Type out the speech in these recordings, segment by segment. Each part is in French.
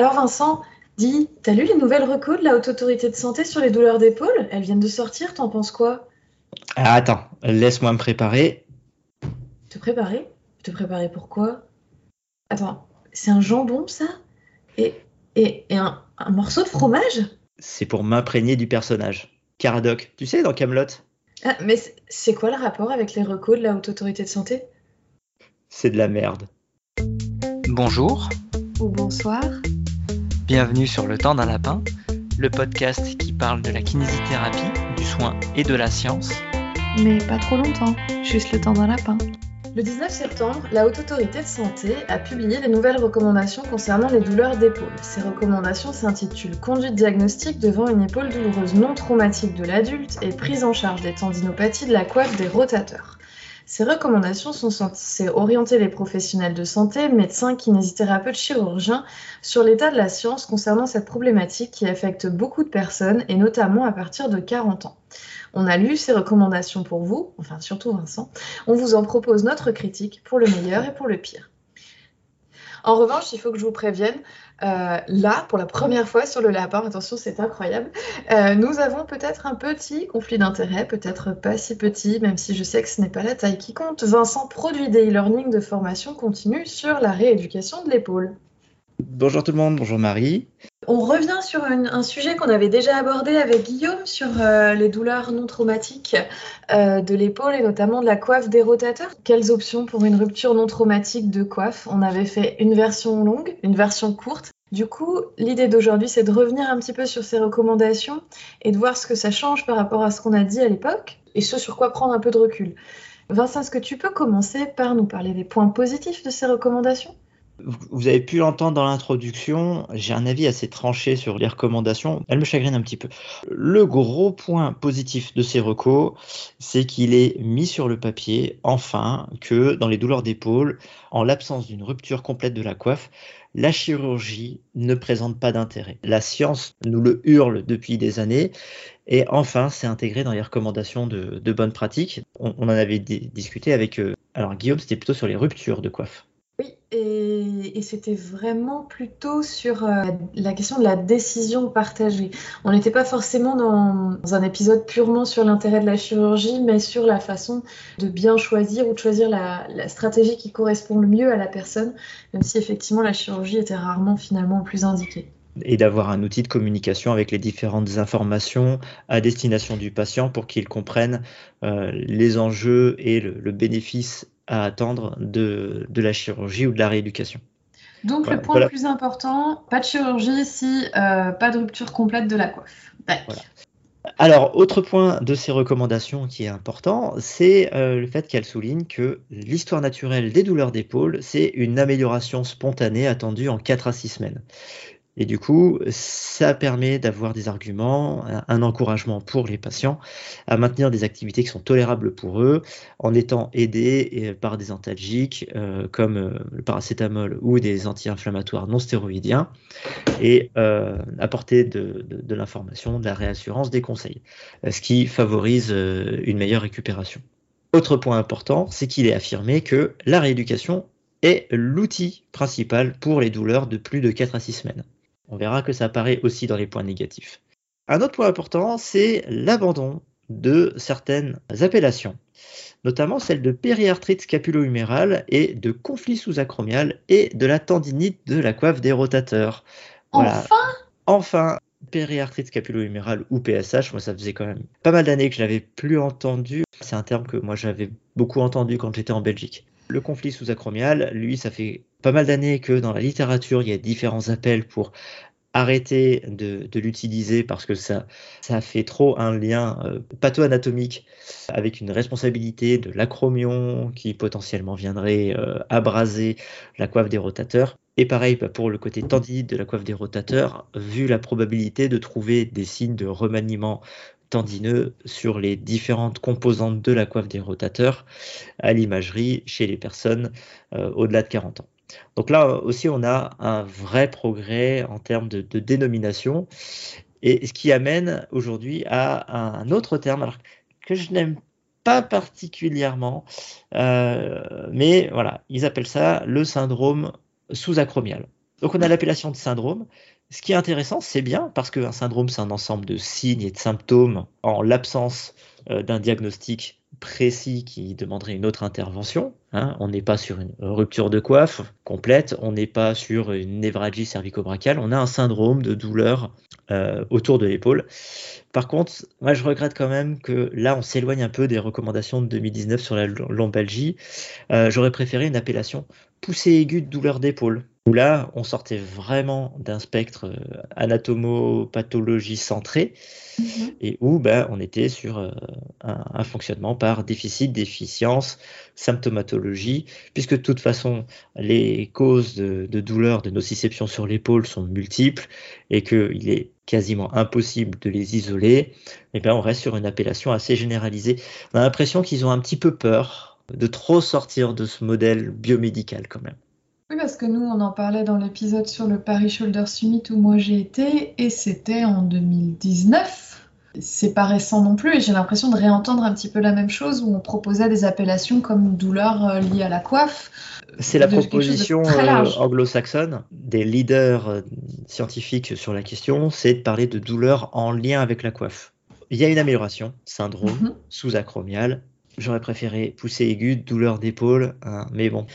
Alors Vincent, dis, t'as lu les nouvelles recos de la Haute Autorité de Santé sur les douleurs d'épaule? Elles viennent de sortir, t'en penses quoi? Ah, Attends, laisse-moi me préparer. Te préparer? Te préparer pourquoi Attends, c'est un jambon ça? Et, et, un, morceau de fromage? C'est pour m'imprégner du personnage. Caradoc, tu sais, dans Camelot? Ah, mais c'est quoi le rapport avec les recos de la Haute Autorité de Santé? C'est de la merde. Bonjour. Ou bonsoir. Bienvenue sur Le Temps d'un Lapin, le podcast qui parle de la kinésithérapie, du soin et de la science. Mais pas trop longtemps, juste le temps d'un lapin. Le 19 septembre, la Haute Autorité de Santé a publié des nouvelles recommandations concernant les douleurs d'épaule. Ces recommandations s'intitulent Conduite diagnostique devant une épaule douloureuse non traumatique de l'adulte et prise en charge des tendinopathies de la coiffe des rotateurs. Ces recommandations sont censées orienter les professionnels de santé, médecins, kinésithérapeutes, chirurgiens, sur l'état de la science concernant cette problématique qui affecte beaucoup de personnes et notamment à partir de 40 ans. On a lu ces recommandations pour vous, enfin surtout Vincent. On vous en propose notre critique pour le meilleur et pour le pire. En revanche, il faut que je vous prévienne, euh, là, pour la première fois sur le lapin, attention, c'est incroyable, euh, nous avons peut-être un petit conflit d'intérêts, peut-être pas si petit, même si je sais que ce n'est pas la taille qui compte. Vincent produit des e-learning de formation continue sur la rééducation de l'épaule. Bonjour tout le monde, bonjour Marie. On revient sur un, sujet qu'on avait déjà abordé avec Guillaume sur euh, les douleurs non traumatiques euh, de l'épaule et notamment de la coiffe des rotateurs. Quelles options pour une rupture non traumatique de coiffe? On avait fait une version longue, une version courte. Du coup, l'idée d'aujourd'hui, c'est de revenir un petit peu sur ces recommandations et de voir ce que ça change par rapport à ce qu'on a dit à l'époque et ce sur quoi prendre un peu de recul. Vincent, est-ce que tu peux commencer par nous parler des points positifs de ces recommandations? Vous avez pu l'entendre dans l'introduction, j'ai un avis assez tranché sur les recommandations. Elles me chagrinent un petit peu. Le gros point positif de ces recos, c'est qu'il est mis sur le papier, enfin, que dans les douleurs d'épaule, en l'absence d'une rupture complète de la coiffe, la chirurgie ne présente pas d'intérêt. La science nous le hurle depuis des années. Et enfin, c'est intégré dans les recommandations de, bonnes pratiques. On, en avait discuté avec... Euh, alors Guillaume, c'était plutôt sur les ruptures de coiffe. Oui, et, c'était vraiment plutôt sur euh, la question de la décision partagée. On n'était pas forcément dans, un épisode purement sur l'intérêt de la chirurgie, mais sur la façon de bien choisir ou de choisir la, stratégie qui correspond le mieux à la personne, même si effectivement la chirurgie était rarement finalement plus indiquée et d'avoir un outil de communication avec les différentes informations à destination du patient pour qu'il comprenne euh, les enjeux et le bénéfice à attendre de, la chirurgie ou de la rééducation. Donc le point le plus important, pas de chirurgie si euh, pas de rupture complète de la coiffe. Alors, autre point de ces recommandations qui est important, c'est euh, le fait qu'elle souligne que l'histoire naturelle des douleurs d'épaule, c'est une amélioration spontanée attendue en 4 à 6 semaines. Et du coup, ça permet d'avoir des arguments, un encouragement pour les patients à maintenir des activités qui sont tolérables pour eux en étant aidés par des antalgiques euh, comme euh, le paracétamol ou des anti-inflammatoires non stéroïdiens et euh, apporter de, de l'information, de la réassurance, des conseils, ce qui favorise une meilleure récupération. Autre point important, c'est qu'il est affirmé que la rééducation est l'outil principal pour les douleurs de plus de 4 à 6 semaines. On verra que ça apparaît aussi dans les points négatifs. Un autre point important, c'est l'abandon de certaines appellations, notamment celle de périarthrite scapulo-humérale et de conflit sous-acromial et de la tendinite de la coiffe des rotateurs. Enfin? Enfin, périarthrite scapulo-humérale ou PSH, moi ça faisait quand même pas mal d'années que je l'avais plus entendu. C'est un terme que moi j'avais beaucoup entendu quand j'étais en Belgique. Le conflit sous-acromial, lui, ça fait pas mal d'années que dans la littérature, il y a différents appels pour arrêter de, l'utiliser parce que ça, fait trop un lien euh, patho-anatomique avec une responsabilité de l'acromion qui potentiellement viendrait euh, abraser la coiffe des rotateurs. Et pareil bah, pour le côté tendinite de la coiffe des rotateurs, vu la probabilité de trouver des signes de remaniement tendineux sur les différentes composantes de la coiffe des rotateurs à l'imagerie chez les personnes euh, au-delà de 40 ans. Donc là aussi, on a un vrai progrès en termes de, dénomination, et ce qui amène aujourd'hui à un autre terme que je n'aime pas particulièrement, euh, mais voilà, ils appellent ça le syndrome sous-acromial. Donc on a l'appellation de syndrome. Ce qui est intéressant, c'est bien parce qu'un syndrome, c'est un ensemble de signes et de symptômes en l'absence euh, d'un diagnostic précis qui demanderait une autre intervention. Hein. On n'est pas sur une rupture de coiffe complète, on n'est pas sur une névralgie cervico-brachiale, on a un syndrome de douleur euh, autour de l'épaule. Par contre, moi je regrette quand même que là on s'éloigne un peu des recommandations de 2019 sur la lombalgie. Euh, j'aurais préféré une appellation poussée aiguë de douleur d'épaule où là, on sortait vraiment d'un spectre euh, anatomopathologie centré, mhm. et où ben, on était sur euh, un, fonctionnement par déficit, déficience, symptomatologie, puisque de toute façon, les causes de, douleur de nociception sur l'épaule sont multiples, et qu'il est quasiment impossible de les isoler, et ben, on reste sur une appellation assez généralisée. On a l'impression qu'ils ont un petit peu peur de trop sortir de ce modèle biomédical quand même. Oui, parce que nous, on en parlait dans l'épisode sur le Paris Shoulder Summit où moi j'ai été, et c'était en 2019. C'est pas récent non plus, et j'ai l'impression de réentendre un petit peu la même chose où on proposait des appellations comme douleur euh, liée à la coiffe. C'est la proposition euh, anglo-saxonne des leaders euh, scientifiques sur la question, c'est de parler de douleur en lien avec la coiffe. Il y a une amélioration, syndrome mhm. sous-acromial. J'aurais préféré pousser aiguë, douleur d'épaule, hein, mais bon,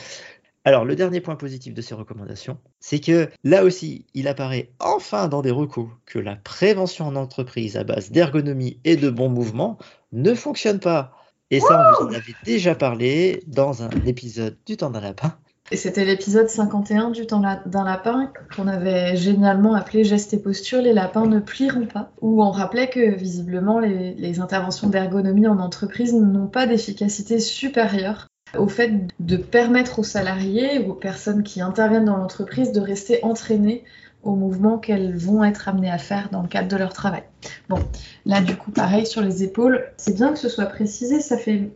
alors, le dernier point positif de ces recommandations, c'est que là aussi, il apparaît enfin dans des recours que la prévention en entreprise à base d'ergonomie et de bons mouvements ne fonctionne pas. Et ça, on vous en avait déjà parlé dans un épisode du temps d'un lapin. Et c'était l'épisode 51 du temps d'un lapin qu'on avait génialement appelé Gestes et postures, les lapins ne plieront pas, où on rappelait que visiblement les, les interventions d'ergonomie en entreprise n'ont pas d'efficacité supérieure au fait de permettre aux salariés ou aux personnes qui interviennent dans l'entreprise de rester entraînées aux mouvements qu'elles vont être amenées à faire dans le cadre de leur travail. Bon, là du coup pareil sur les épaules, c'est bien que ce soit précisé, ça fait,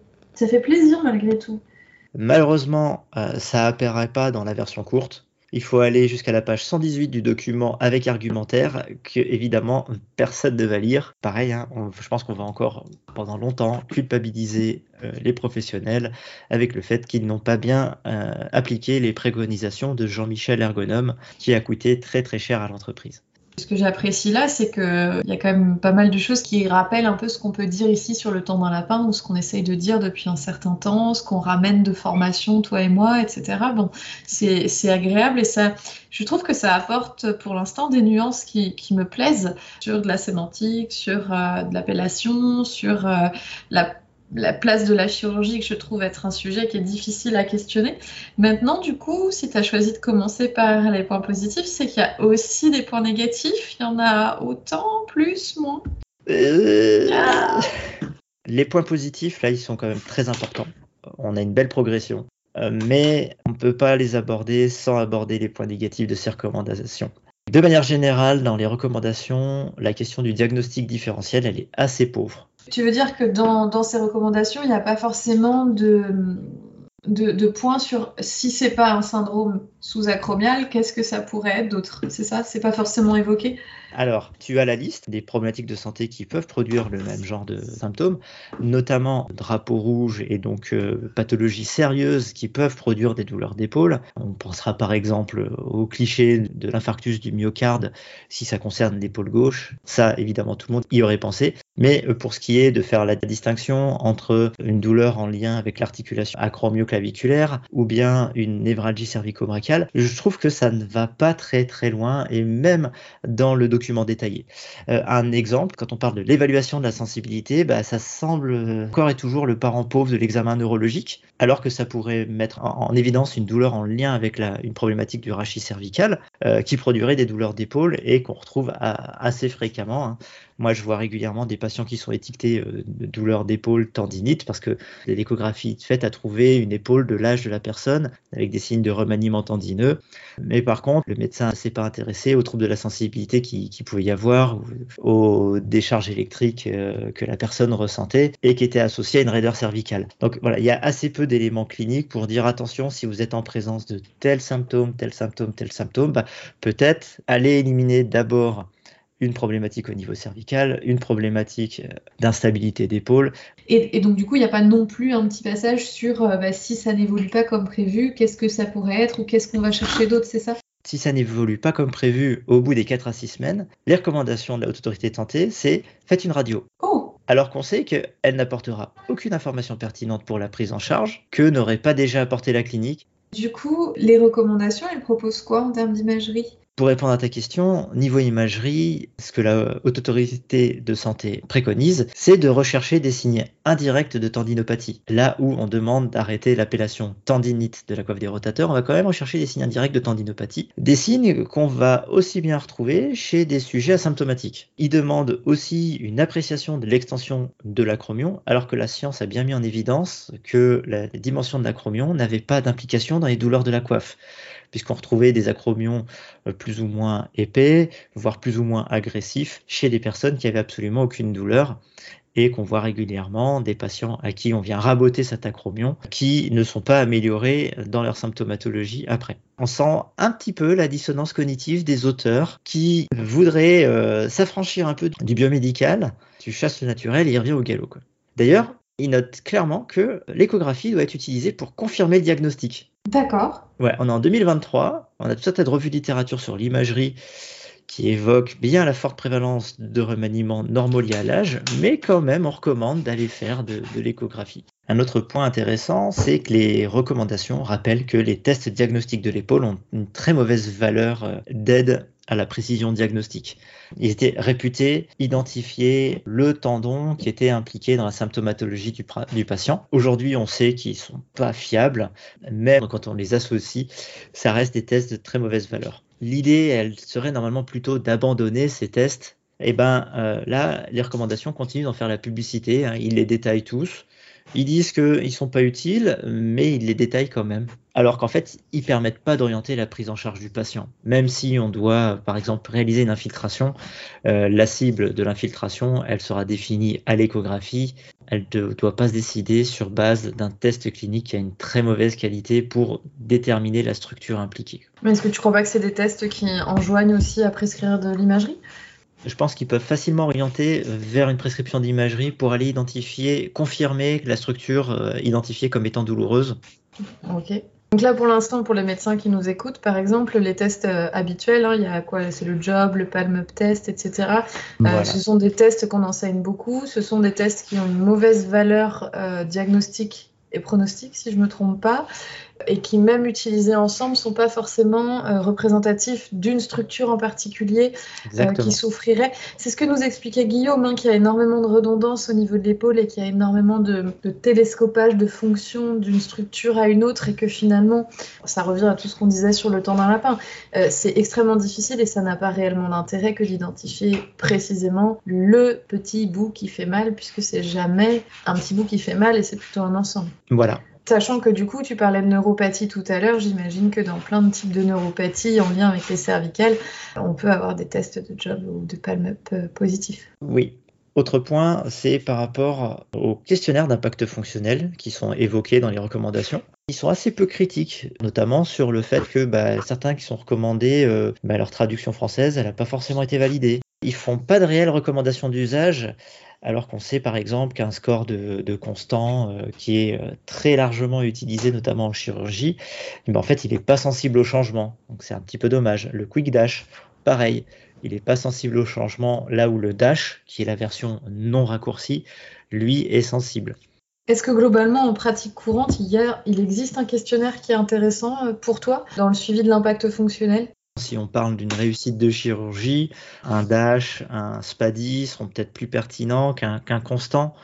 plaisir malgré tout. Malheureusement, euh, ça apparaît pas dans la version courte il faut aller jusqu'à la page 118 du document avec argumentaire que évidemment personne ne va lire. Pareil, hein, je pense qu'on va encore pendant longtemps culpabiliser euh, les professionnels avec le fait qu'ils n'ont pas bien euh, appliqué les préconisations de Jean-Michel Ergonome qui a coûté très très cher à l'entreprise. Ce que j'apprécie là, c'est qu'il y a quand même pas mal de choses qui rappellent un peu ce qu'on peut dire ici sur le temps d'un lapin ou ce qu'on essaye de dire depuis un certain temps, ce qu'on ramène de formation, toi et moi, etc. Bon, c'est agréable et ça, je trouve que ça apporte pour l'instant des nuances qui, me plaisent sur de la sémantique, sur euh, de l'appellation, sur euh, la la place de la chirurgie que je trouve être un sujet qui est difficile à questionner. Maintenant, du coup, si tu as choisi de commencer par les points positifs, c'est qu'il y a aussi des points négatifs. Il y en a autant, plus, moins. Euh, les points positifs, là, ils sont quand même très importants. On a une belle progression. Euh, mais on ne peut pas les aborder sans aborder les points négatifs de ces recommandations. De manière générale, dans les recommandations, la question du diagnostic différentiel, elle est assez pauvre. Tu veux dire que dans, ces recommandations, il n'y a pas forcément de, de, points sur si c'est pas un syndrome sous-acromial, qu'est-ce que ça pourrait être d'autre? C'est ça? C'est pas forcément évoqué? Alors, tu as la liste des problématiques de santé qui peuvent produire le même genre de symptômes, notamment drapeau rouge et donc euh, pathologies sérieuses qui peuvent produire des douleurs d'épaule. On pensera par exemple au cliché de l'infarctus du myocarde si ça concerne l'épaule gauche. Ça, évidemment, tout le monde y aurait pensé. Mais euh, pour ce qui est de faire la distinction entre une douleur en lien avec l'articulation acromioclaviculaire ou bien une névralgie cervico-brachiale, je trouve que ça ne va pas très très loin et même dans le document détaillé. Euh, un exemple, quand on parle de l'évaluation de la sensibilité, bah, ça semble encore et toujours le parent pauvre de l'examen neurologique, alors que ça pourrait mettre en, évidence une douleur en lien avec une problématique du rachis cervical euh, qui produirait des douleurs d'épaule et qu'on retrouve assez fréquemment. Hein. Moi, je vois régulièrement des patients qui sont étiquetés euh, de douleurs d'épaule tendinite parce que l'échographie faite a trouvé une épaule de l'âge de la personne avec des signes de remaniement tendineux. Mais par contre, le médecin ne s'est pas intéressé aux troubles de la sensibilité qui, pouvait y avoir, aux décharges électriques euh, que la personne ressentait et qui étaient associées à une raideur cervicale. Donc voilà, il y a assez peu d'éléments cliniques pour dire attention, si vous êtes en présence de tels symptômes, tels symptômes, tels symptômes, bah, peut-être aller éliminer d'abord une problématique au niveau cervical, une problématique euh, d'instabilité d'épaule. Et, donc du coup, il n'y a pas non plus un petit passage sur euh, bah, si ça n'évolue pas comme prévu, qu'est-ce que ça pourrait être ou qu'est-ce qu'on va chercher d'autre, c'est ça? Si ça n'évolue pas comme prévu au bout des 4 à 6 semaines, les recommandations de la Haute Autorité de Santé, c'est faites une radio. Oh alors qu'on sait qu'elle n'apportera aucune information pertinente pour la prise en charge, que n'aurait pas déjà apporté la clinique. Du coup, les recommandations, elles proposent quoi en termes d'imagerie? Pour répondre à ta question, niveau imagerie, ce que la Haute Autorité de Santé préconise, c'est de rechercher des signes indirects de tendinopathie. Là où on demande d'arrêter l'appellation tendinite de la coiffe des rotateurs, on va quand même rechercher des signes indirects de tendinopathie. Des signes qu'on va aussi bien retrouver chez des sujets asymptomatiques. Ils demandent aussi une appréciation de l'extension de l'acromion, alors que la science a bien mis en évidence que la dimension de l'acromion n'avait pas d'implication dans les douleurs de la coiffe puisqu'on retrouvait des acromions euh, plus ou moins épais, voire plus ou moins agressifs, chez des personnes qui avaient absolument aucune douleur et qu'on voit régulièrement des patients à qui on vient raboter cet acromion qui ne sont pas améliorés dans leur symptomatologie après. On sent un petit peu la dissonance cognitive des auteurs qui voudraient euh, s'affranchir un peu du biomédical. Tu chasses le naturel et il revient au galop. D'ailleurs, il note clairement que l'échographie doit être utilisée pour confirmer le diagnostic. D'accord. Ouais, on est en 2023, on a tout un tas de revues de littérature sur l'imagerie qui évoquent bien la forte prévalence de remaniements normaux liés à l'âge, mais quand même on recommande d'aller faire de, de l'échographie. Un autre point intéressant, c'est que les recommandations rappellent que les tests diagnostiques de l'épaule ont une très mauvaise valeur euh, d'aide à la précision diagnostique. Ils étaient réputés identifier le tendon qui était impliqué dans la symptomatologie du, patient. Aujourd'hui, on sait qu'ils sont pas fiables, même quand on les associe, ça reste des tests de très mauvaise valeur. L'idée, elle serait normalement plutôt d'abandonner ces tests. Et eh ben euh, là, les recommandations continuent d'en faire la publicité. Hein. ils les détaillent tous. Ils disent qu'ils ne sont pas utiles, mais ils les détaillent quand même. Alors qu'en fait, ils permettent pas d'orienter la prise en charge du patient. Même si on doit, par exemple, réaliser une infiltration, euh, la cible de l'infiltration, elle sera définie à l'échographie. Elle ne doit pas se décider sur base d'un test clinique qui a une très mauvaise qualité pour déterminer la structure impliquée. Mais est-ce que tu crois pas que c'est des tests qui enjoignent aussi à prescrire de l'imagerie? Je pense qu'ils peuvent facilement orienter vers une prescription d'imagerie pour aller identifier, confirmer la structure euh, identifiée comme étant douloureuse. Ok. Donc là, pour l'instant, pour les médecins qui nous écoutent, par exemple, les tests euh, habituels, hein, il y a quoi? C'est le job, le palm up test, etc. Euh, ce sont des tests qu'on enseigne beaucoup. Ce sont des tests qui ont une mauvaise valeur diagnostique et pronostic, si je ne me trompe pas et qui, même utilisés ensemble, sont pas forcément euh, représentatifs d'une structure en particulier euh, qui souffrirait. C'est ce que nous expliquait Guillaume, hein, qu'il y a énormément de redondance au niveau de l'épaule et qu'il y a énormément de, télescopage de fonction d'une structure à une autre et que finalement, ça revient à tout ce qu'on disait sur le temps d'un lapin. Euh, c'est extrêmement difficile et ça n'a pas réellement d'intérêt que d'identifier précisément le petit bout qui fait mal puisque c'est jamais un petit bout qui fait mal et c'est plutôt un ensemble. Voilà. Sachant que du coup, tu parlais de neuropathie tout à l'heure, j'imagine que dans plein de types de neuropathie en lien avec les cervicales, on peut avoir des tests de job ou de palm-up euh, positifs. Oui. Autre point, c'est par rapport aux questionnaires d'impact fonctionnel qui sont évoqués dans les recommandations. Ils sont assez peu critiques, notamment sur le fait que bah, certains qui sont recommandés, euh, bah, leur traduction française, elle n'a pas forcément été validée. Ils font pas de réelles recommandations d'usage alors qu'on sait par exemple qu'un score de, constant euh, qui est euh, très largement utilisé notamment en chirurgie, eh ben, en fait il n'est pas sensible au changement, donc c'est un petit peu dommage. Le quick dash, pareil, il n'est pas sensible au changement, là où le dash, qui est la version non raccourcie, lui est sensible. Est-ce que globalement, en pratique courante, il, il existe un questionnaire qui est intéressant euh, pour toi dans le suivi de l'impact fonctionnel? Si on parle d'une réussite de chirurgie, un DASH, un SPADI seront peut-être plus pertinents qu'un constant.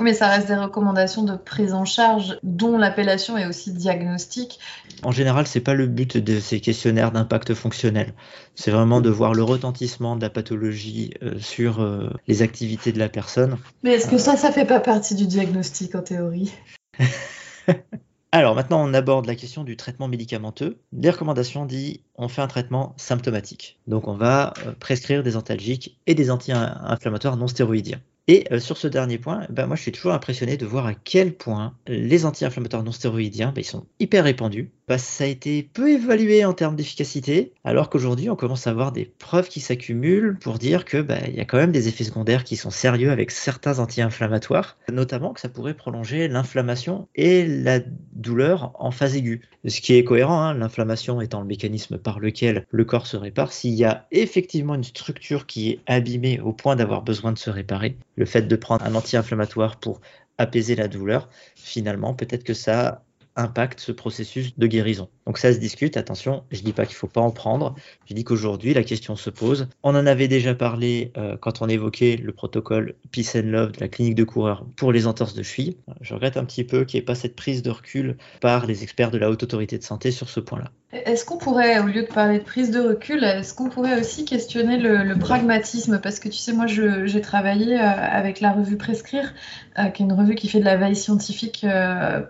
Mais ça reste des recommandations de prise en charge dont l'appellation est aussi diagnostique. En général, ce n'est pas le but de ces questionnaires d'impact fonctionnel. C'est vraiment de voir le retentissement de la pathologie euh, sur euh, les activités de la personne. Mais est-ce que ça, ça fait pas partie du diagnostic en théorie? Alors maintenant, on aborde la question du traitement médicamenteux. Les recommandations disent on fait un traitement symptomatique. Donc on va euh, prescrire des antalgiques et des anti-inflammatoires non stéroïdiens. Et euh, sur ce dernier point, ben, moi je suis toujours impressionné de voir à quel point les anti-inflammatoires non stéroïdiens, ben, ils sont hyper répandus. Ben, ça a été peu évalué en termes d'efficacité, alors qu'aujourd'hui on commence à avoir des preuves qui s'accumulent pour dire que il y a quand même des effets secondaires qui sont sérieux avec certains anti-inflammatoires, notamment que ça pourrait prolonger l'inflammation et la douleur en phase aiguë. Ce qui est cohérent, hein, l'inflammation étant le mécanisme par lequel le corps se répare. S'il y a effectivement une structure qui est abîmée au point d'avoir besoin de se réparer, le fait de prendre un anti-inflammatoire pour apaiser la douleur, finalement, peut-être que ça impacte ce processus de guérison. Donc ça se discute, attention, je ne dis pas qu'il ne faut pas en prendre, je dis qu'aujourd'hui la question se pose. On en avait déjà parlé euh, quand on évoquait le protocole Peace and Love de la clinique de coureur pour les entorses de cheville. Je regrette un petit peu qu'il n'y ait pas cette prise de recul par les experts de la haute autorité de santé sur ce point-là. Est-ce qu'on pourrait, au lieu de parler de prise de recul, est-ce qu'on pourrait aussi questionner le, pragmatisme? Parce que tu sais, moi, j'ai travaillé euh, avec la revue Prescrire, euh, qui est une revue qui fait de la veille scientifique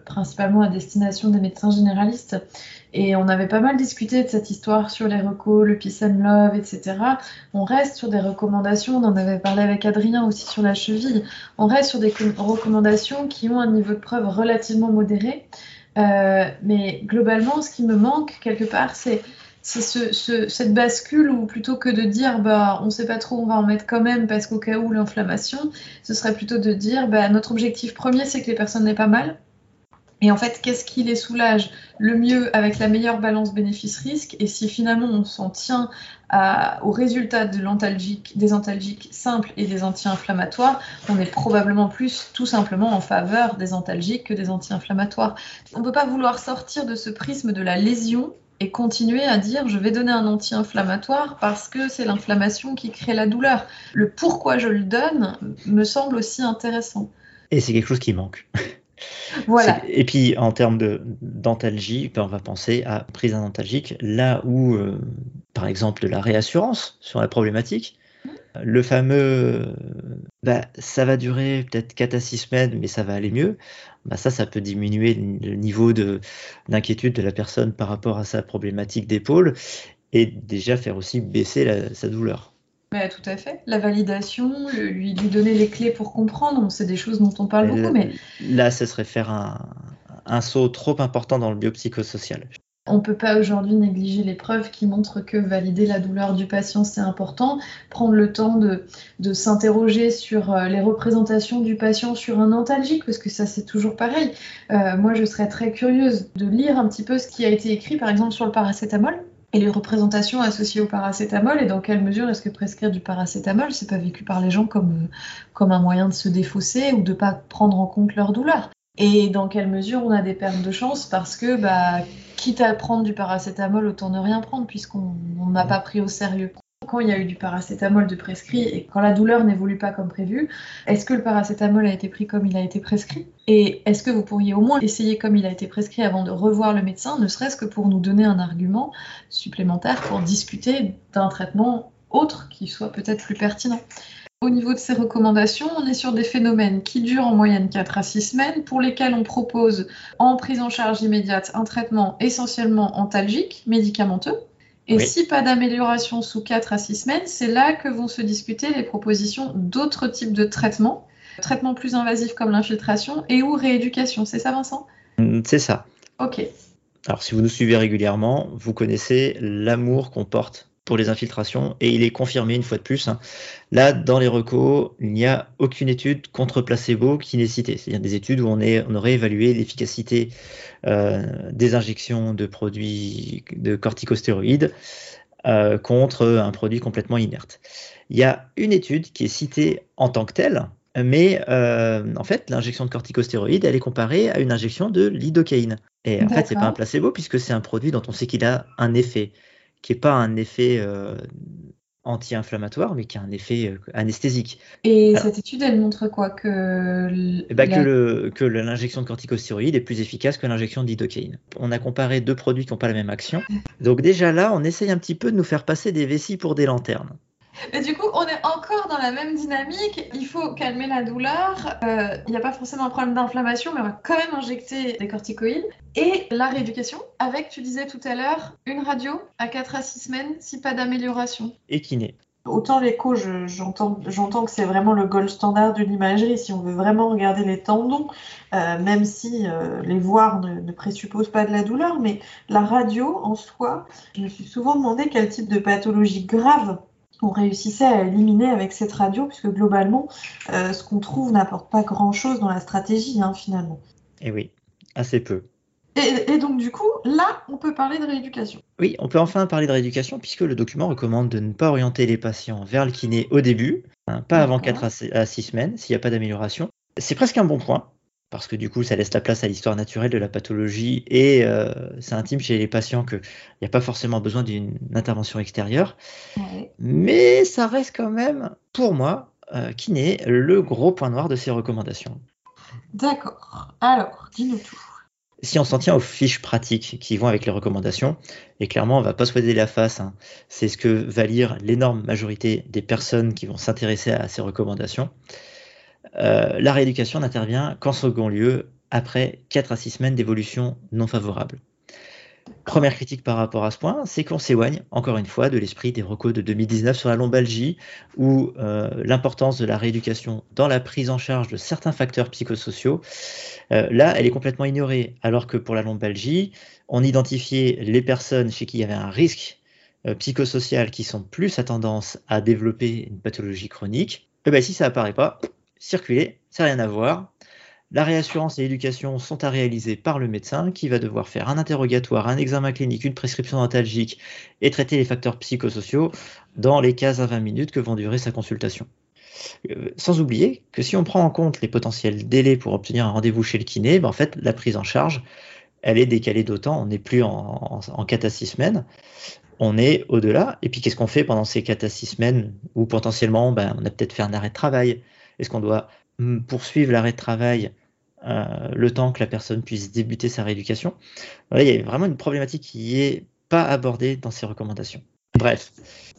principalement à destination des médecins généralistes. Et on avait pas mal discuté de cette histoire sur les recos, le peace and love, etc. On reste sur des recommandations, on en avait parlé avec Adrien aussi sur la cheville, on reste sur des recommandations qui ont un niveau de preuve relativement modéré. Euh, mais globalement, ce qui me manque quelque part, c'est ce, cette bascule où plutôt que de dire bah on sait pas trop, on va en mettre quand même parce qu'au cas où l'inflammation, ce serait plutôt de dire bah notre objectif premier c'est que les personnes n'aient pas mal. Et en fait, qu'est-ce qui les soulage le mieux avec la meilleure balance bénéfice-risque? Et si finalement on s'en tient au résultat de l'antalgique, des antalgiques simples et des anti-inflammatoires, on est probablement plus tout simplement en faveur des antalgiques que des anti-inflammatoires. On ne peut pas vouloir sortir de ce prisme de la lésion et continuer à dire je vais donner un anti-inflammatoire parce que c'est l'inflammation qui crée la douleur. Le pourquoi je le donne me semble aussi intéressant. Et c'est quelque chose qui manque. Et puis en termes d'antalgie, ben, on va penser à prise antalgique, là où, euh, par exemple, de la réassurance sur la problématique. Le fameux, bah, ça va durer peut-être 4 à 6 semaines, mais ça va aller mieux. Bah, ça, ça peut diminuer le niveau d'inquiétude de, la personne par rapport à sa problématique d'épaule et déjà faire aussi baisser sa douleur. Bah, tout à fait. La validation, lui, lui donner les clés pour comprendre, c'est des choses dont on parle beaucoup. Mais... Là, ce serait faire un, un saut trop important dans le biopsychosocial. On ne peut pas aujourd'hui négliger les preuves qui montrent que valider la douleur du patient, c'est important. Prendre le temps de, s'interroger sur euh, les représentations du patient sur un antalgique, parce que ça, c'est toujours pareil. Euh, moi, je serais très curieuse de lire un petit peu ce qui a été écrit, par exemple, sur le paracétamol et les représentations associées au paracétamol et dans quelle mesure est-ce que prescrire du paracétamol, c'est pas vécu par les gens comme, comme un moyen de se défausser ou de pas prendre en compte leur douleur. Et dans quelle mesure on a des pertes de chance parce que, bah, quitte à prendre du paracétamol, autant ne rien prendre puisqu'on n'a pas pris au sérieux. Quand il y a eu du paracétamol de prescrit et quand la douleur n'évolue pas comme prévu, est-ce que le paracétamol a été pris comme il a été prescrit Et est-ce que vous pourriez au moins essayer comme il a été prescrit avant de revoir le médecin, ne serait-ce que pour nous donner un argument supplémentaire pour discuter d'un traitement autre qui soit peut-être plus pertinent. Au niveau de ces recommandations, on est sur des phénomènes qui durent en moyenne 4 à 6 semaines, pour lesquels on propose en prise en charge immédiate un traitement essentiellement antalgique, médicamenteux, et si pas d'amélioration sous 4 à 6 semaines, c'est là que vont se discuter les propositions d'autres types de traitements, traitements plus invasifs comme l'infiltration et ou rééducation. C'est ça, Vincent? Mm, C'est ça. Ok. Alors, si vous nous suivez régulièrement, vous connaissez l'amour qu'on porte pour les infiltrations et il est confirmé une fois de plus. Hein. Là, dans les recos, il n'y a aucune étude contre placebo qui n'est citée. C'est-à-dire des études où on, est, on aurait évalué l'efficacité euh, des injections de produits de corticostéroïdes euh, contre un produit complètement inerte. Il y a une étude qui est citée en tant que telle, mais euh, en fait, l'injection de corticostéroïdes, elle est comparée à une injection de lidocaïne. Et en fait, c'est pas un placebo puisque c'est un produit dont on sait qu'il a un effet qui n'est pas un effet euh, anti-inflammatoire, mais qui a un effet euh, anesthésique. Et cette étude, elle montre quoi? Que, eh ben, que, l'injection de corticostéroïdes est plus efficace que l'injection d'idocaïne. On a comparé deux produits qui n'ont pas la même action. Donc déjà là, on essaye un petit peu de nous faire passer des vessies pour des lanternes. Mais du coup, on est encore dans la même dynamique. Il faut calmer la douleur. Euh, il n'y a pas forcément un problème d'inflammation, mais on va quand même injecter des corticoïdes. Et la rééducation, avec, tu disais tout à l'heure, une radio à 4 à 6 semaines, si pas d'amélioration. Et kiné. Autant l'écho, j'entends que c'est vraiment le gold standard de l'imagerie si on veut vraiment regarder les tendons, euh, même si euh, les voir ne, présupposent pas de la douleur, mais la radio en soi, je me suis souvent demandé quel type de pathologie grave on réussissait à éliminer avec cette radio, puisque globalement, euh, ce qu'on trouve n'apporte pas grand-chose dans la stratégie, hein, finalement. Et eh oui, assez peu. Et, donc, du coup, là, on peut parler de rééducation. Oui, on peut enfin parler de rééducation puisque le document recommande de ne pas orienter les patients vers le kiné au début, hein, pas avant 4 à 6 semaines, s'il n'y a pas d'amélioration. C'est presque un bon point, parce que du coup, ça laisse la place à l'histoire naturelle de la pathologie et euh, c'est intime chez les patients qu'il n'y a pas forcément besoin d'une intervention extérieure. Mais ça reste quand même, pour moi, euh, kiné, le gros point noir de ces recommandations. D'accord. Alors, dis-nous tout si on s'en tient aux fiches pratiques qui vont avec les recommandations, et clairement, on va pas se poser la face, hein, c'est ce que va lire l'énorme majorité des personnes qui vont s'intéresser à ces recommandations. Euh, la rééducation n'intervient qu'en second lieu, après 4 à 6 semaines d'évolution non favorable. Première critique par rapport à ce point, c'est qu'on s'éloigne encore une fois de l'esprit des recos de 2019 sur la lombalgie, où euh, l'importance de la rééducation dans la prise en charge de certains facteurs psychosociaux, euh, là, elle est complètement ignorée, alors que pour la lombalgie, on identifiait les personnes chez qui il y avait un risque psychosocial qui sont plus à tendance à développer une pathologie chronique. Et eh bien, si ça apparaît pas, circuler, ça n'a rien à voir, la réassurance et l'éducation sont à réaliser par le médecin qui va devoir faire un interrogatoire, un examen clinique, une prescription dentalgique et traiter les facteurs psychosociaux dans les 15 à 20 minutes que vont durer sa consultation. Euh, sans oublier que si on prend en compte les potentiels délais pour obtenir un rendez-vous chez le kiné, ben en fait, la prise en charge, elle est décalée d'autant. On n'est plus en, 4 à 6 semaines, on est au-delà. Et puis, qu'est-ce qu'on fait pendant ces 4 à 6 semaines où potentiellement, ben, on a peut-être fait un arrêt de travail? Est-ce qu'on doit hum, poursuivre l'arrêt de travail euh, le temps que la personne puisse débuter sa rééducation? il y a vraiment une problématique qui n'est pas abordée dans ces recommandations. Bref,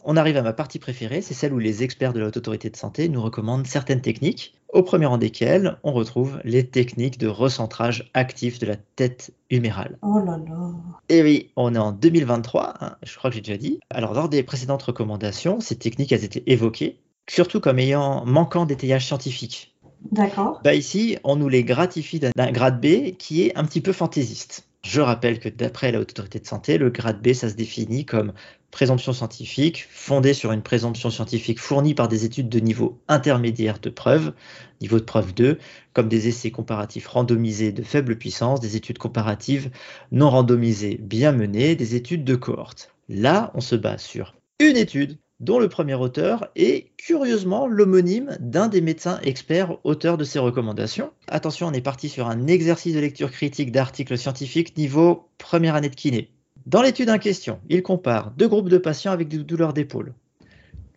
on arrive à ma partie préférée, c'est celle où les experts de la haute autorité de santé nous recommandent certaines techniques, au premier rang desquelles on retrouve les techniques de recentrage actif de la tête humérale. Oh là là. Et oui, on est en 2023, hein, je crois que j'ai déjà dit. Alors, lors des précédentes recommandations, ces techniques elles étaient évoquées, surtout comme ayant manquant d'étayage scientifique. D'accord. Bah ici, on nous les gratifie d'un grade B qui est un petit peu fantaisiste. Je rappelle que d'après la Haute Autorité de Santé, le grade B, ça se définit comme présomption scientifique fondée sur une présomption scientifique fournie par des études de niveau intermédiaire de preuve, niveau de preuve 2, comme des essais comparatifs randomisés de faible puissance, des études comparatives non randomisées bien menées, des études de cohorte. Là, on se base sur une étude dont le premier auteur est curieusement l'homonyme d'un des médecins experts auteurs de ces recommandations. Attention, on est parti sur un exercice de lecture critique d'articles scientifiques niveau première année de kiné. Dans l'étude en question, il compare deux groupes de patients avec des douleurs d'épaule.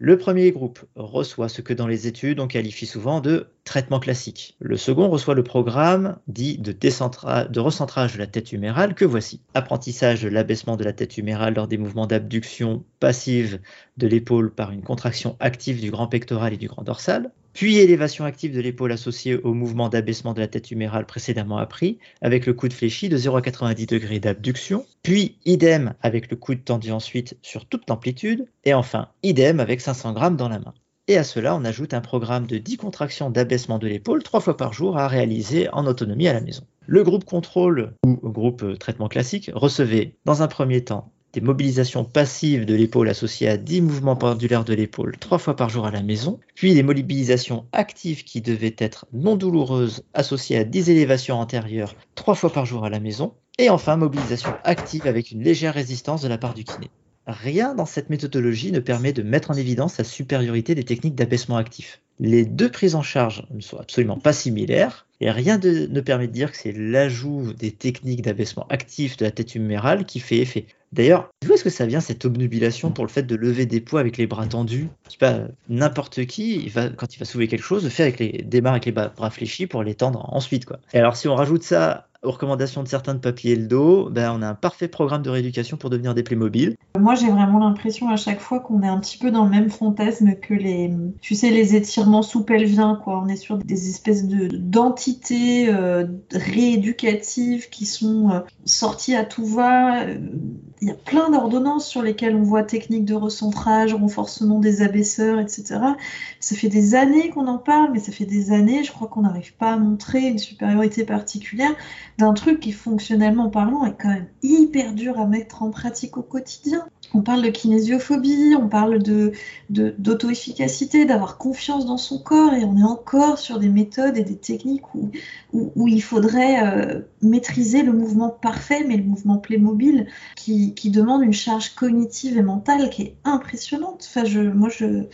Le premier groupe reçoit ce que dans les études on qualifie souvent de traitement classique. Le second reçoit le programme dit de, recentrage de la tête humérale que voici. Apprentissage de l'abaissement de la tête humérale lors des mouvements d'abduction passive de l'épaule par une contraction active du grand pectoral et du grand dorsal puis élévation active de l'épaule associée au mouvement d'abaissement de la tête humérale précédemment appris, avec le coude fléchi de 0 à 90 degrés d'abduction, puis idem avec le coude tendu ensuite sur toute l'amplitude, et enfin idem avec 500 grammes dans la main. Et à cela, on ajoute un programme de 10 contractions d'abaissement de l'épaule trois fois par jour à réaliser en autonomie à la maison. Le groupe contrôle ou groupe traitement classique recevait dans un premier temps des mobilisations passives de l'épaule associées à 10 mouvements pendulaires de l'épaule trois fois par jour à la maison, puis des mobilisations actives qui devaient être non douloureuses associées à 10 élévations antérieures trois fois par jour à la maison, et enfin mobilisation active avec une légère résistance de la part du kiné. Rien dans cette méthodologie ne permet de mettre en évidence la supériorité des techniques d'abaissement actif. Les deux prises en charge ne sont absolument pas similaires, et rien ne permet de dire que c'est l'ajout des techniques d'abaissement actif de la tête humérale qui fait effet. D'ailleurs, d'où est-ce que ça vient cette obnubilation pour le fait de lever des poids avec les bras tendus? Pas, n'importe qui, il va, quand il va soulever quelque chose, le fait avec les, démarre avec les bras fléchis pour les tendre ensuite. Et alors, si on rajoute ça aux recommandations de certains de papier le dos, ben, on a un parfait programme de rééducation pour devenir des Playmobil. Moi, j'ai vraiment l'impression à chaque fois qu'on est un petit peu dans le même fantasme que les, tu sais, les étirements sous pelvien, quoi. On est sur des espèces de d'entités euh, rééducatives qui sont euh, sorties à tout va. Il y a plein d'ordonnances sur lesquelles on voit techniques de recentrage, renforcement des abaisseurs, etc. Ça fait des années qu'on en parle, mais ça fait des années, je crois qu'on n'arrive pas à montrer une supériorité particulière d'un truc qui, fonctionnellement parlant, est quand même hyper dur à mettre en pratique au quotidien. On parle de kinésiophobie, on parle d'auto-efficacité, d'avoir confiance dans son corps, et on est encore sur des méthodes et des techniques où, il faudrait euh, maîtriser le mouvement parfait, mais le mouvement Playmobil, qui, qui demande une charge cognitive et mentale qui est impressionnante. Enfin, moi, je,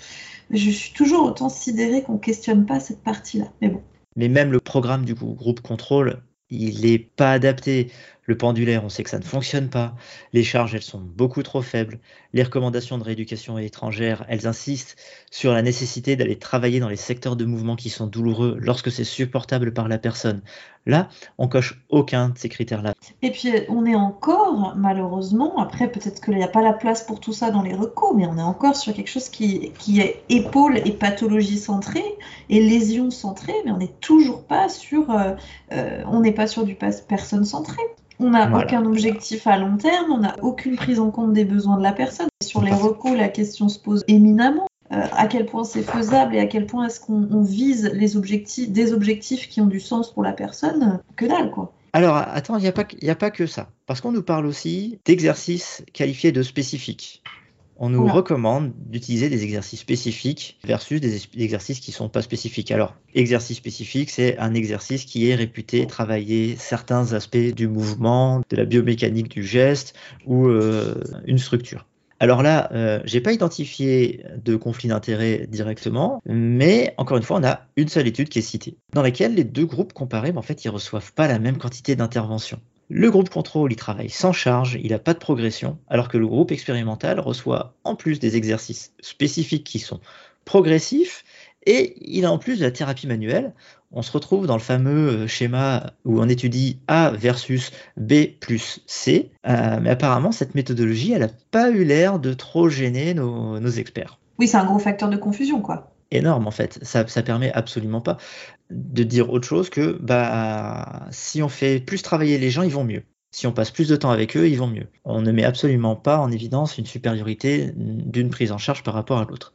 suis toujours autant sidérée qu'on questionne pas cette partie-là. Mais bon. Mais même le programme du groupe contrôle, il n'est pas adapté. Le pendulaire, on sait que ça ne fonctionne pas. Les charges, elles sont beaucoup trop faibles. Les recommandations de rééducation étrangère, elles insistent sur la nécessité d'aller travailler dans les secteurs de mouvement qui sont douloureux lorsque c'est supportable par la personne. Là, on coche aucun de ces critères-là. Et puis, on est encore, malheureusement, après, peut-être qu'il n'y a pas la place pour tout ça dans les recours, mais on est encore sur quelque chose qui, est épaule et pathologie centrée et lésion centrée, mais on n'est toujours pas sur, euh, euh, pas sur du personne centré. On n'a aucun objectif à long terme, on n'a aucune prise en compte des besoins de la personne. Sur les recours, la question se pose éminemment. Euh, à quel point c'est faisable et à quel point est-ce qu'on vise les objectifs, des objectifs qui ont du sens pour la personne Que dalle, quoi. Alors, attends, il n'y a, a, pas que ça. Parce qu'on nous parle aussi d'exercices qualifiés de spécifiques on nous recommande d'utiliser des exercices spécifiques versus des exercices qui ne sont pas spécifiques. Alors, exercice spécifique, c'est un exercice qui est réputé travailler certains aspects du mouvement, de la biomécanique du geste ou euh, une structure. Alors là, euh, j'ai pas identifié de conflit d'intérêt directement, mais encore une fois, on a une seule étude qui est citée, dans laquelle les deux groupes comparés, en fait, ils reçoivent pas la même quantité d'intervention. Le groupe contrôle, il travaille sans charge, il n'a pas de progression, alors que le groupe expérimental reçoit en plus des exercices spécifiques qui sont progressifs, et il a en plus de la thérapie manuelle. On se retrouve dans le fameux euh, schéma où on étudie A versus B plus C, euh, mais apparemment cette méthodologie, elle n'a pas eu l'air de trop gêner nos, nos experts. Oui, c'est un gros facteur de confusion, quoi énorme en fait. Ça, ça permet absolument pas de dire autre chose que bah si on fait plus travailler les gens, ils vont mieux. Si on passe plus de temps avec eux, ils vont mieux. On ne met absolument pas en évidence une supériorité d'une prise en charge par rapport à l'autre.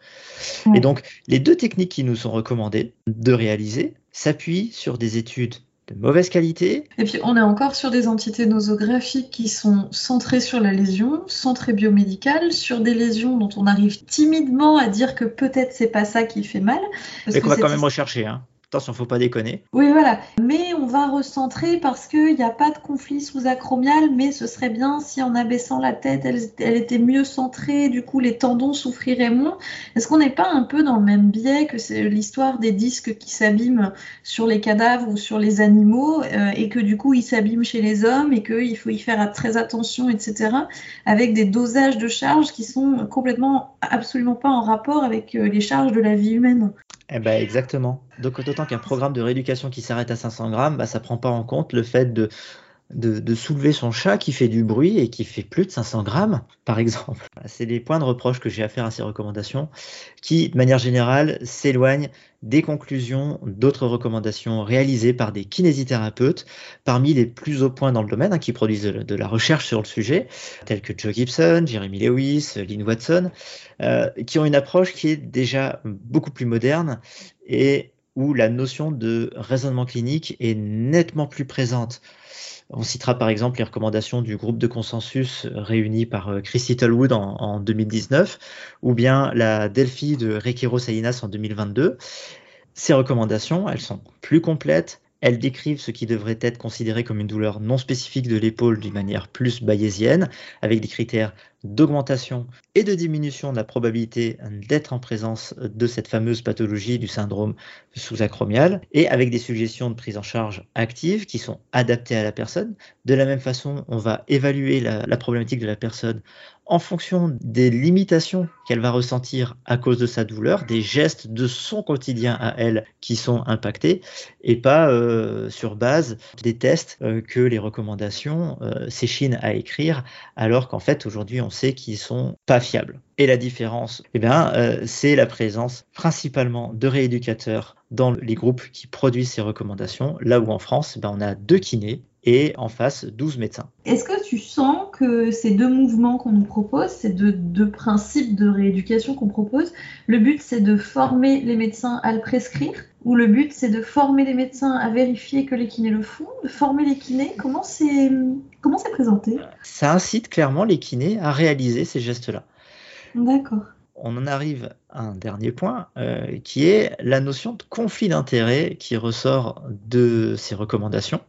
Et donc, les deux techniques qui nous sont recommandées de réaliser s'appuient sur des études de mauvaise qualité. Et puis on est encore sur des entités nosographiques qui sont centrées sur la lésion, centrées biomédicales, sur des lésions dont on arrive timidement à dire que peut-être c'est pas ça qui fait mal. Mais qu'on va quand même rechercher. Hein. Attention, faut pas déconner. Oui, voilà. Mais on va recentrer parce qu'il n'y a pas de conflit sous-acromial, mais ce serait bien si en abaissant la tête, elle, était mieux centrée, du coup les tendons souffriraient moins. Est-ce qu'on n'est pas un peu dans le même biais que c'est l'histoire des disques qui s'abîment sur les cadavres ou sur les animaux euh, et que du coup ils s'abîment chez les hommes et qu'il faut y faire très attention, etc. avec des dosages de charges qui sont complètement, absolument pas en rapport avec euh, les charges de la vie humaine? Eh ben exactement. Donc d'autant qu'un programme de rééducation qui s'arrête à 500 grammes, bah, ça prend pas en compte le fait de, de, soulever son chat qui fait du bruit et qui fait plus de 500 grammes, par exemple. C'est les points de reproche que j'ai à faire à ces recommandations, qui, de manière générale, s'éloignent des conclusions d'autres recommandations réalisées par des kinésithérapeutes, parmi les plus au point dans le domaine, hein, qui produisent de, la recherche sur le sujet, tels que Joe Gibson, Jeremy Lewis, Lynn Watson, euh, qui ont une approche qui est déjà beaucoup plus moderne et où la notion de raisonnement clinique est nettement plus présente on citera par exemple les recommandations du groupe de consensus réuni par euh, Chris Littlewood en, 2019 ou bien la Delphi de Requero Salinas en 2022. Ces recommandations, elles sont plus complètes, elles décrivent ce qui devrait être considéré comme une douleur non spécifique de l'épaule d'une manière plus bayésienne, avec des critères d'augmentation et de diminution de la probabilité d'être en présence de cette fameuse pathologie du syndrome sous-acromial et avec des suggestions de prise en charge active qui sont adaptées à la personne. De la même façon, on va évaluer la, problématique de la personne en fonction des limitations qu'elle va ressentir à cause de sa douleur, des gestes de son quotidien à elle qui sont impactés, et pas euh, sur base des tests euh, que les recommandations euh, s'échinent à écrire, alors qu'en fait aujourd'hui on sait qu'ils sont pas fiables. Et la différence, eh bien, c'est la présence principalement de rééducateurs dans les groupes qui produisent ces recommandations, là où en France, eh on a deux kinés et en face 12 médecins. Est-ce que tu sens que ces deux mouvements qu'on nous propose, ces deux, principes de rééducation qu'on propose, le but c'est de former les médecins à le prescrire? Ou le but c'est de former les médecins à vérifier que les kinés le font, de former les kinés Comment c'est comment c'est présenté? Ça incite clairement les kinés à réaliser ces gestes-là. D'accord on en arrive à un dernier point, euh, qui est la notion de conflit d'intérêt qui ressort de ces recommandations.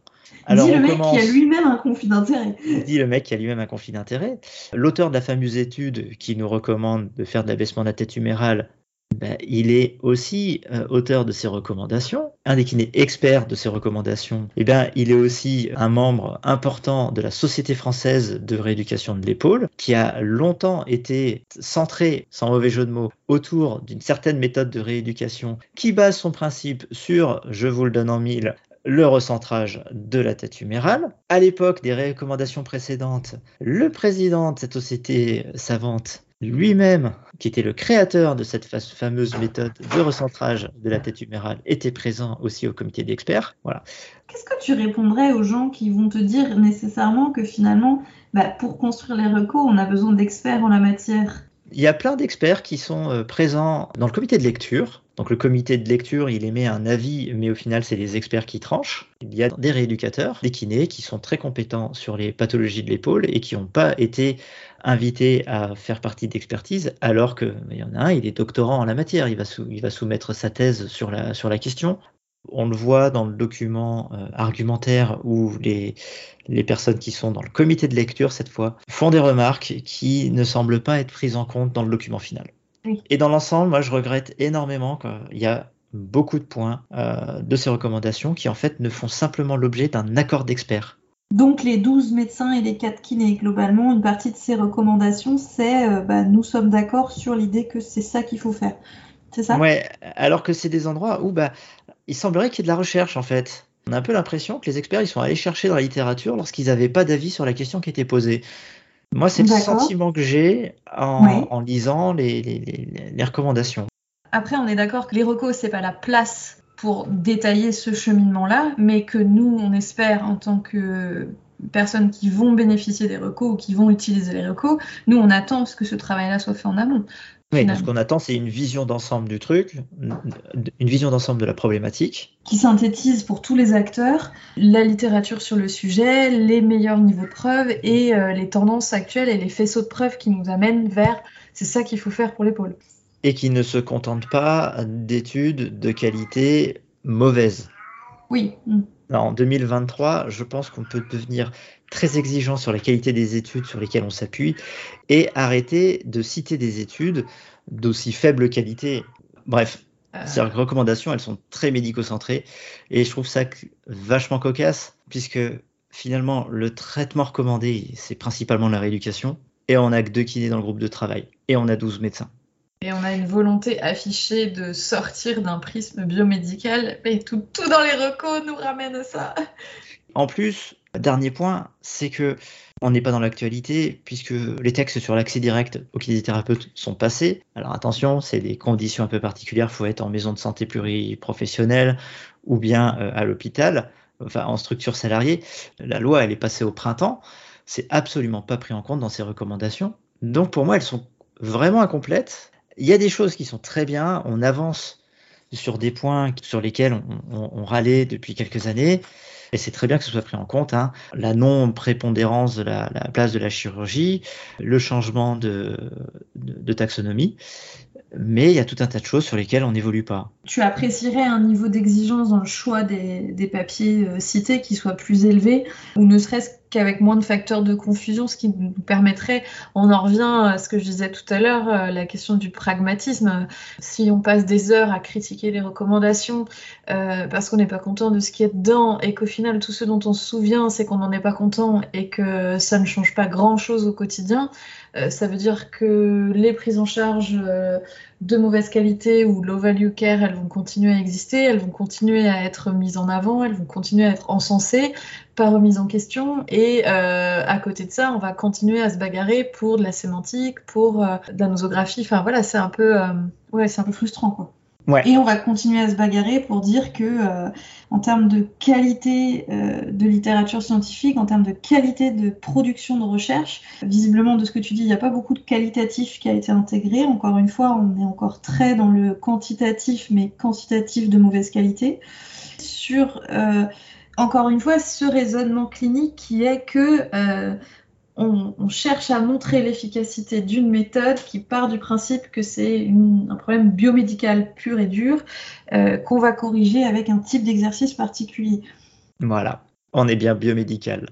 Alors, dit le mec qui a lui-même un conflit d'intérêt. Dit le mec qui a lui-même un conflit d'intérêt. L'auteur de la fameuse étude qui nous recommande de faire de l'abaissement de la tête humérale, ben, il est aussi euh, auteur de ces recommandations. Un des kinés experts de ces recommandations, eh ben, il est aussi un membre important de la Société française de rééducation de l'épaule, qui a longtemps été centré, sans mauvais jeu de mots, autour d'une certaine méthode de rééducation qui base son principe sur, je vous le donne en mille, le recentrage de la tête humérale. À l'époque des recommandations précédentes, le président de cette société savante lui-même, qui était le créateur de cette fameuse méthode de recentrage de la tête humérale, était présent aussi au comité d'experts. Voilà. Qu'est-ce que tu répondrais aux gens qui vont te dire nécessairement que finalement, bah, pour construire les recos, on a besoin d'experts en la matière? Il y a plein d'experts qui sont euh, présents dans le comité de lecture, donc le comité de lecture, il émet un avis, mais au final, c'est les experts qui tranchent. Il y a des rééducateurs, des kinés, qui sont très compétents sur les pathologies de l'épaule et qui n'ont pas été invités à faire partie d'expertise, alors qu'il y en a un, il est doctorant en la matière, il va, soumettre sa thèse sur la, question. On le voit dans le document euh, argumentaire où les personnes qui sont dans le comité de lecture, cette fois, font des remarques qui ne semblent pas être prises en compte dans le document final. Et dans l'ensemble, moi, je regrette énormément qu'il y a beaucoup de points euh, de ces recommandations qui, en fait, ne font simplement l'objet d'un accord d'experts. Donc, les 12 médecins et les 4 kinés, globalement, une partie de ces recommandations, c'est euh, bah, nous sommes d'accord sur l'idée que c'est ça qu'il faut faire. C'est ça? Ouais, alors que c'est des endroits où bah, il semblerait qu'il y ait de la recherche, en fait. On a un peu l'impression que les experts, ils sont allés chercher dans la littérature lorsqu'ils n'avaient pas d'avis sur la question qui était posée. Moi, c'est le sentiment que j'ai en, lisant les, recommandations. Après, on est d'accord que les recos, c'est pas la place pour détailler ce cheminement-là, mais que nous, on espère en tant que personnes qui vont bénéficier des recos ou qui vont utiliser les recos, nous, on attend que ce travail-là soit fait en amont. Oui, ce qu'on attend, c'est une vision d'ensemble du truc, une vision d'ensemble de la problématique. Qui synthétise pour tous les acteurs la littérature sur le sujet, les meilleurs niveaux de preuve et euh, les tendances actuelles et les faisceaux de preuves qui nous amènent vers c'est ça qu'il faut faire pour l'épaule. Et qui ne se contente pas d'études de qualité mauvaise. Oui. En 2023, je pense qu'on peut devenir très exigeant sur la qualité des études sur lesquelles on s'appuie et arrêter de citer des études d'aussi faible qualité. Bref, euh. ces recommandations, elles sont très médico-centrées et je trouve ça vachement cocasse puisque finalement, le traitement recommandé, c'est principalement la rééducation et on a que deux kinés dans le groupe de travail et on a 12 médecins. Et on a une volonté affichée de sortir d'un prisme biomédical, mais tout, tout dans les recos nous ramène à ça. En plus, dernier point, c'est que on n'est pas dans l'actualité puisque les textes sur l'accès direct aux kinésithérapeutes sont passés. Alors attention, c'est des conditions un peu particulières. Il faut être en maison de santé pluriprofessionnelle ou bien euh, à l'hôpital, enfin en structure salariée. La loi, elle est passée au printemps. C'est absolument pas pris en compte dans ces recommandations. Donc pour moi, elles sont vraiment incomplètes. Il y a des choses qui sont très bien. On avance sur des points sur lesquels on, on râlait depuis quelques années. Et c'est très bien que ce soit pris en compte. Hein. La non-prépondérance de la, place de la chirurgie, le changement de, taxonomie. Mais il y a tout un tas de choses sur lesquelles on n'évolue pas. Tu apprécierais un niveau d'exigence dans le choix des, papiers euh, cités qui soit plus élevé, ou ne serait-ce qu'avec moins de facteurs de confusion, ce qui nous permettrait, on en revient à ce que je disais tout à l'heure, euh, la question du pragmatisme. Si on passe des heures à critiquer les recommandations euh, parce qu'on n'est pas content de ce qui est dedans et qu'au final tout ce dont on se souvient c'est qu'on n'en est pas content et que ça ne change pas grand-chose au quotidien, euh, ça veut dire que les prises en charge de mauvaise qualité ou low value care, elles vont continuer à exister, elles vont continuer à être mises en avant, elles vont continuer à être encensées, pas remises en question. Et euh, à côté de ça, on va continuer à se bagarrer pour de la sémantique, pour euh, de la nosographie. Enfin voilà, c'est un peu, euh, ouais, c'est un peu frustrant quoi. Et on va continuer à se bagarrer pour dire que, euh, en termes de qualité euh, de littérature scientifique, en termes de qualité de production de recherche, visiblement de ce que tu dis, il n'y a pas beaucoup de qualitatif qui a été intégré. Encore une fois, on est encore très dans le quantitatif, mais quantitatif de mauvaise qualité. Sur, euh, encore une fois, ce raisonnement clinique qui est que on, cherche à montrer l'efficacité d'une méthode qui part du principe que c'est un problème biomédical pur et dur euh, qu'on va corriger avec un type d'exercice particulier. Voilà, on est bien biomédical.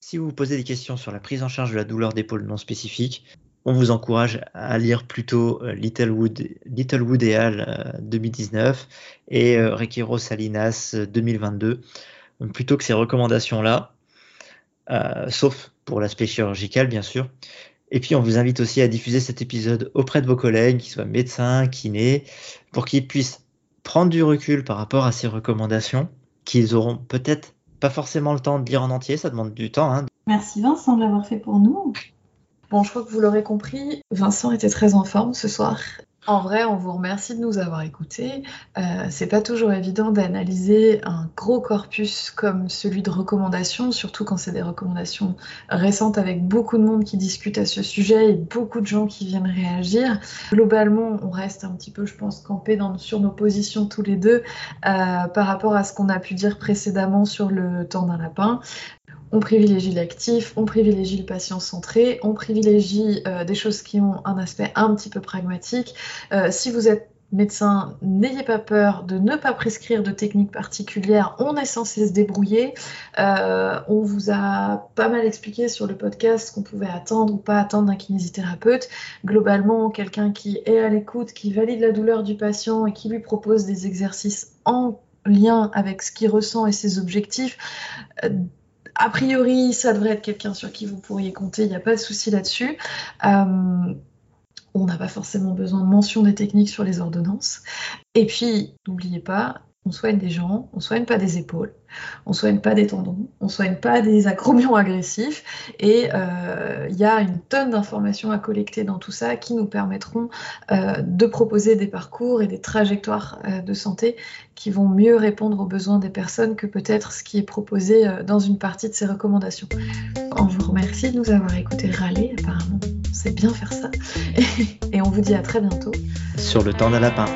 Si vous vous posez des questions sur la prise en charge de la douleur d'épaule non spécifique, on vous encourage à lire plutôt euh, Littlewood, Littlewood et Al 2019 et euh, Requero Salinas 2022, plutôt que ces recommandations-là sauf pour l'aspect chirurgical, bien sûr. Et puis, on vous invite aussi à diffuser cet épisode auprès de vos collègues, qui soient médecins, kinés, pour qu'ils puissent prendre du recul par rapport à ces recommandations, qu'ils auront peut-être pas forcément le temps de lire en entier, ça demande du temps. Hein. Merci Vincent de l'avoir fait pour nous. Bon, je crois que vous l'aurez compris, Vincent était très en forme ce soir en vrai, on vous remercie de nous avoir écoutés. Euh, c'est pas toujours évident d'analyser un gros corpus comme celui de recommandations, surtout quand c'est des recommandations récentes avec beaucoup de monde qui discute à ce sujet et beaucoup de gens qui viennent réagir. Globalement, on reste un petit peu, je pense, campé sur nos positions tous les deux euh, par rapport à ce qu'on a pu dire précédemment sur le temps d'un lapin on privilégie l'actif, on privilégie le patient centré, on privilégie euh, des choses qui ont un aspect un petit peu pragmatique. Euh, si vous êtes médecin, n'ayez pas peur de ne pas prescrire de techniques particulières. On est censé se débrouiller. Euh, on vous a pas mal expliqué sur le podcast ce qu'on pouvait attendre ou pas attendre d'un kinésithérapeute. Globalement, quelqu'un qui est à l'écoute, qui valide la douleur du patient et qui lui propose des exercices en lien avec ce qu'il ressent et ses objectifs, a priori, ça devrait être quelqu'un sur qui vous pourriez compter, il n'y a pas de souci là-dessus. Euh, on n'a pas forcément besoin de mention des techniques sur les ordonnances. Et puis, n'oubliez pas, on soigne des gens, on soigne pas des épaules, on soigne pas des tendons, on soigne pas des acromions agressifs. Et euh, il y a une tonne d'informations à collecter dans tout ça qui nous permettront euh, de proposer des parcours et des trajectoires euh, de santé qui vont mieux répondre aux besoins des personnes que peut-être ce qui est proposé dans une partie de ces recommandations. On vous remercie de nous avoir écouté râler, apparemment. On sait bien faire ça. et on vous dit à très bientôt. Sur le temps d'un lapin.